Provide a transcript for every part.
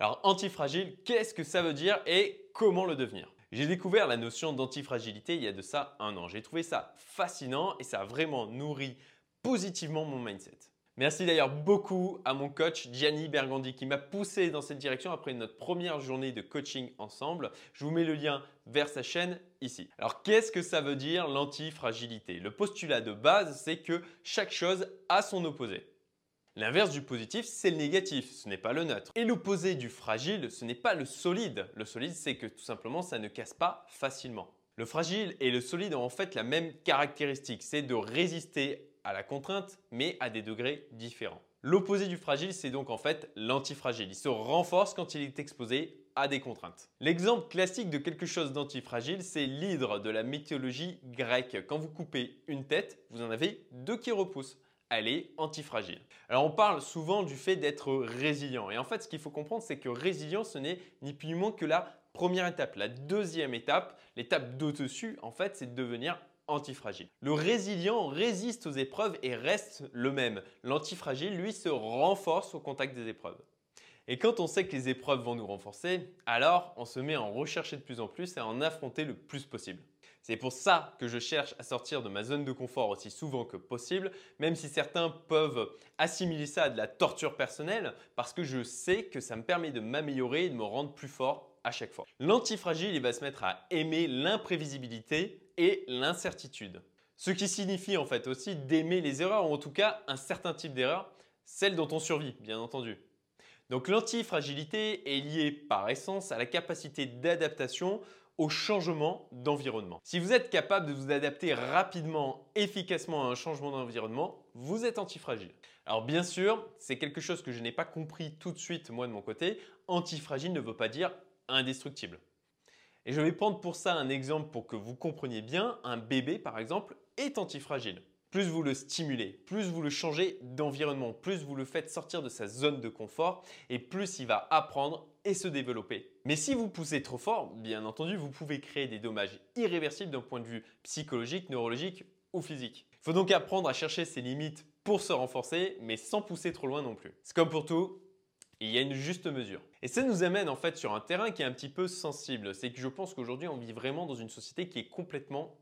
Alors antifragile, qu'est-ce que ça veut dire et comment le devenir? J'ai découvert la notion d'antifragilité il y a de ça un an. J'ai trouvé ça fascinant et ça a vraiment nourri positivement mon mindset. Merci d'ailleurs beaucoup à mon coach Gianni Bergandi qui m'a poussé dans cette direction après notre première journée de coaching ensemble. Je vous mets le lien vers sa chaîne ici. Alors qu'est-ce que ça veut dire l'antifragilité? Le postulat de base, c'est que chaque chose a son opposé. L'inverse du positif, c'est le négatif, ce n'est pas le neutre. Et l'opposé du fragile, ce n'est pas le solide. Le solide, c'est que tout simplement, ça ne casse pas facilement. Le fragile et le solide ont en fait la même caractéristique, c'est de résister à la contrainte, mais à des degrés différents. L'opposé du fragile, c'est donc en fait l'antifragile. Il se renforce quand il est exposé à des contraintes. L'exemple classique de quelque chose d'antifragile, c'est l'hydre de la mythologie grecque. Quand vous coupez une tête, vous en avez deux qui repoussent. Elle est antifragile. Alors on parle souvent du fait d'être résilient. Et en fait, ce qu'il faut comprendre, c'est que résilient, ce n'est ni plus ni moins que la première étape. La deuxième étape, l'étape d'au-dessus, en fait, c'est de devenir antifragile. Le résilient résiste aux épreuves et reste le même. L'antifragile, lui, se renforce au contact des épreuves. Et quand on sait que les épreuves vont nous renforcer, alors on se met à en rechercher de plus en plus et à en affronter le plus possible. C'est pour ça que je cherche à sortir de ma zone de confort aussi souvent que possible, même si certains peuvent assimiler ça à de la torture personnelle, parce que je sais que ça me permet de m'améliorer et de me rendre plus fort à chaque fois. L'antifragile, il va se mettre à aimer l'imprévisibilité et l'incertitude. Ce qui signifie en fait aussi d'aimer les erreurs, ou en tout cas un certain type d'erreur, celle dont on survit, bien entendu. Donc l'antifragilité est liée par essence à la capacité d'adaptation au changement d'environnement. Si vous êtes capable de vous adapter rapidement, efficacement à un changement d'environnement, vous êtes antifragile. Alors bien sûr, c'est quelque chose que je n'ai pas compris tout de suite moi de mon côté. Antifragile ne veut pas dire indestructible. Et je vais prendre pour ça un exemple pour que vous compreniez bien. Un bébé, par exemple, est antifragile. Plus vous le stimulez, plus vous le changez d'environnement, plus vous le faites sortir de sa zone de confort et plus il va apprendre et se développer. Mais si vous poussez trop fort, bien entendu, vous pouvez créer des dommages irréversibles d'un point de vue psychologique, neurologique ou physique. Il faut donc apprendre à chercher ses limites pour se renforcer, mais sans pousser trop loin non plus. C'est comme pour tout, il y a une juste mesure. Et ça nous amène en fait sur un terrain qui est un petit peu sensible. C'est que je pense qu'aujourd'hui, on vit vraiment dans une société qui est complètement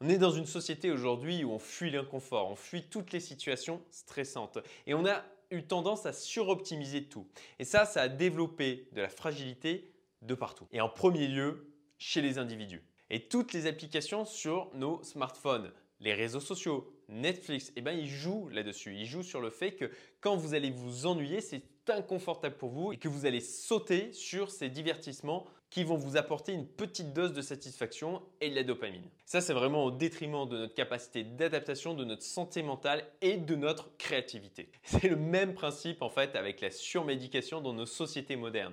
On est dans une société aujourd'hui où on fuit l'inconfort, on fuit toutes les situations stressantes. Et on a eu tendance à suroptimiser tout. Et ça, ça a développé de la fragilité de partout. Et en premier lieu, chez les individus. Et toutes les applications sur nos smartphones, les réseaux sociaux, Netflix, eh ben, ils jouent là-dessus. Ils jouent sur le fait que quand vous allez vous ennuyer, c'est inconfortable pour vous et que vous allez sauter sur ces divertissements qui vont vous apporter une petite dose de satisfaction et de la dopamine. Ça, c'est vraiment au détriment de notre capacité d'adaptation, de notre santé mentale et de notre créativité. C'est le même principe en fait avec la surmédication dans nos sociétés modernes.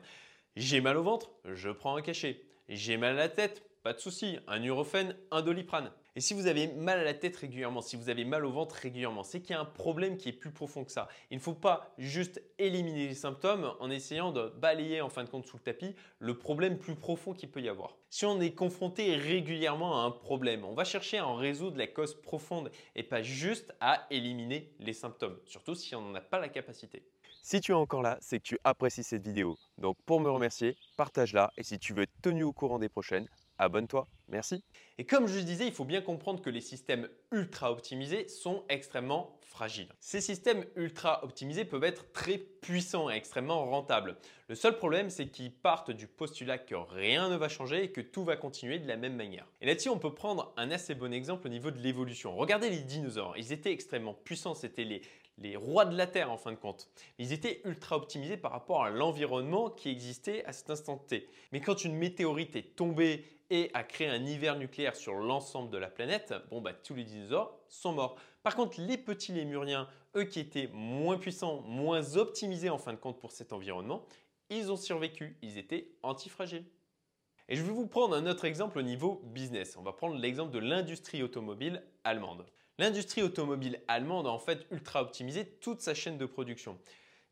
J'ai mal au ventre, je prends un cachet. J'ai mal à la tête, pas de souci, un Nurofen, un Doliprane. Et si vous avez mal à la tête régulièrement, si vous avez mal au ventre régulièrement, c'est qu'il y a un problème qui est plus profond que ça. Il ne faut pas juste éliminer les symptômes en essayant de balayer en fin de compte sous le tapis le problème plus profond qu'il peut y avoir. Si on est confronté régulièrement à un problème, on va chercher à en résoudre la cause profonde et pas juste à éliminer les symptômes, surtout si on n'en a pas la capacité. Si tu es encore là, c'est que tu apprécies cette vidéo. Donc pour me remercier, partage-la et si tu veux être tenu au courant des prochaines, abonne-toi. Merci. Et comme je disais, il faut bien comprendre que les systèmes ultra optimisés sont extrêmement Ces systèmes ultra optimisés peuvent être très puissants et extrêmement rentables. Le seul problème, c'est qu'ils partent du postulat que rien ne va changer et que tout va continuer de la même manière. Et là-dessus, on peut prendre un assez bon exemple au niveau de l'évolution. Regardez les dinosaures, ils étaient extrêmement puissants, c'était les, les rois de la Terre en fin de compte. Ils étaient ultra optimisés par rapport à l'environnement qui existait à cet instant T. Mais quand une météorite est tombée et a créé un hiver nucléaire sur l'ensemble de la planète, bon bah tous les dinosaures sont morts. Par contre, les petits lémuriens, eux qui étaient moins puissants, moins optimisés en fin de compte pour cet environnement, ils ont survécu, ils étaient antifragiles. Et je vais vous prendre un autre exemple au niveau business. On va prendre l'exemple de l'industrie automobile allemande. L'industrie automobile allemande a en fait ultra optimisé toute sa chaîne de production.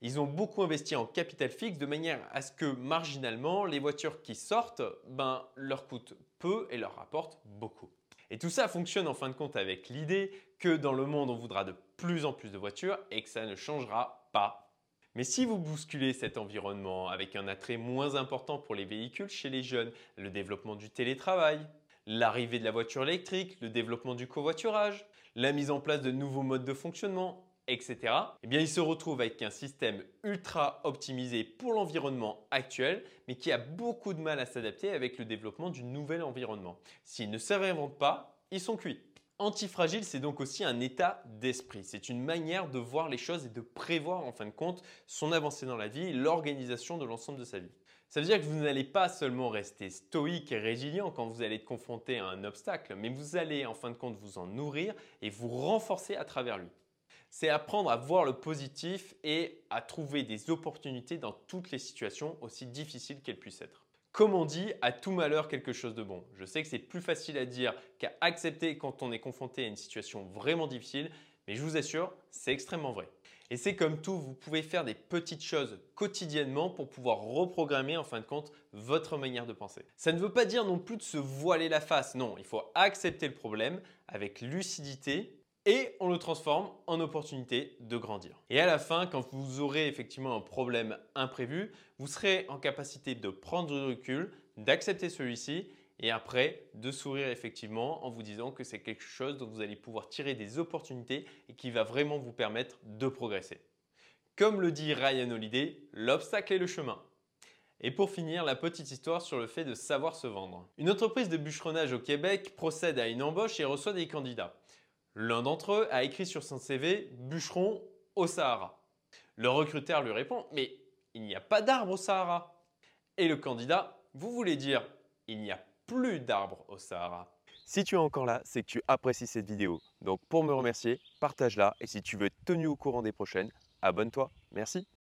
Ils ont beaucoup investi en capital fixe de manière à ce que marginalement, les voitures qui sortent ben, leur coûtent peu et leur rapportent beaucoup. Et tout ça fonctionne en fin de compte avec l'idée que dans le monde, on voudra de plus en plus de voitures et que ça ne changera pas. Mais si vous bousculez cet environnement avec un attrait moins important pour les véhicules chez les jeunes, le développement du télétravail, l'arrivée de la voiture électrique, le développement du covoiturage, la mise en place de nouveaux modes de fonctionnement, etc., eh bien, il se retrouve avec un système ultra optimisé pour l'environnement actuel, mais qui a beaucoup de mal à s'adapter avec le développement du nouvel environnement. S'ils ne se réinventent pas, ils sont cuits. Antifragile, c'est donc aussi un état d'esprit. C'est une manière de voir les choses et de prévoir en fin de compte son avancée dans la vie, l'organisation de l'ensemble de sa vie. Ça veut dire que vous n'allez pas seulement rester stoïque et résilient quand vous allez être confronté à un obstacle, mais vous allez en fin de compte vous en nourrir et vous renforcer à travers lui c'est apprendre à voir le positif et à trouver des opportunités dans toutes les situations, aussi difficiles qu'elles puissent être. Comme on dit, à tout malheur quelque chose de bon. Je sais que c'est plus facile à dire qu'à accepter quand on est confronté à une situation vraiment difficile, mais je vous assure, c'est extrêmement vrai. Et c'est comme tout, vous pouvez faire des petites choses quotidiennement pour pouvoir reprogrammer en fin de compte votre manière de penser. Ça ne veut pas dire non plus de se voiler la face, non, il faut accepter le problème avec lucidité et on le transforme en opportunité de grandir. Et à la fin, quand vous aurez effectivement un problème imprévu, vous serez en capacité de prendre du recul, d'accepter celui-ci et après de sourire effectivement en vous disant que c'est quelque chose dont vous allez pouvoir tirer des opportunités et qui va vraiment vous permettre de progresser. Comme le dit Ryan Holiday, l'obstacle est le chemin. Et pour finir, la petite histoire sur le fait de savoir se vendre. Une entreprise de bûcheronnage au Québec procède à une embauche et reçoit des candidats. L'un d'entre eux a écrit sur son CV bûcheron au Sahara. Le recruteur lui répond Mais il n'y a pas d'arbre au Sahara. Et le candidat Vous voulez dire Il n'y a plus d'arbres au Sahara. Si tu es encore là, c'est que tu apprécies cette vidéo. Donc pour me remercier, partage-la et si tu veux être tenu au courant des prochaines, abonne-toi. Merci.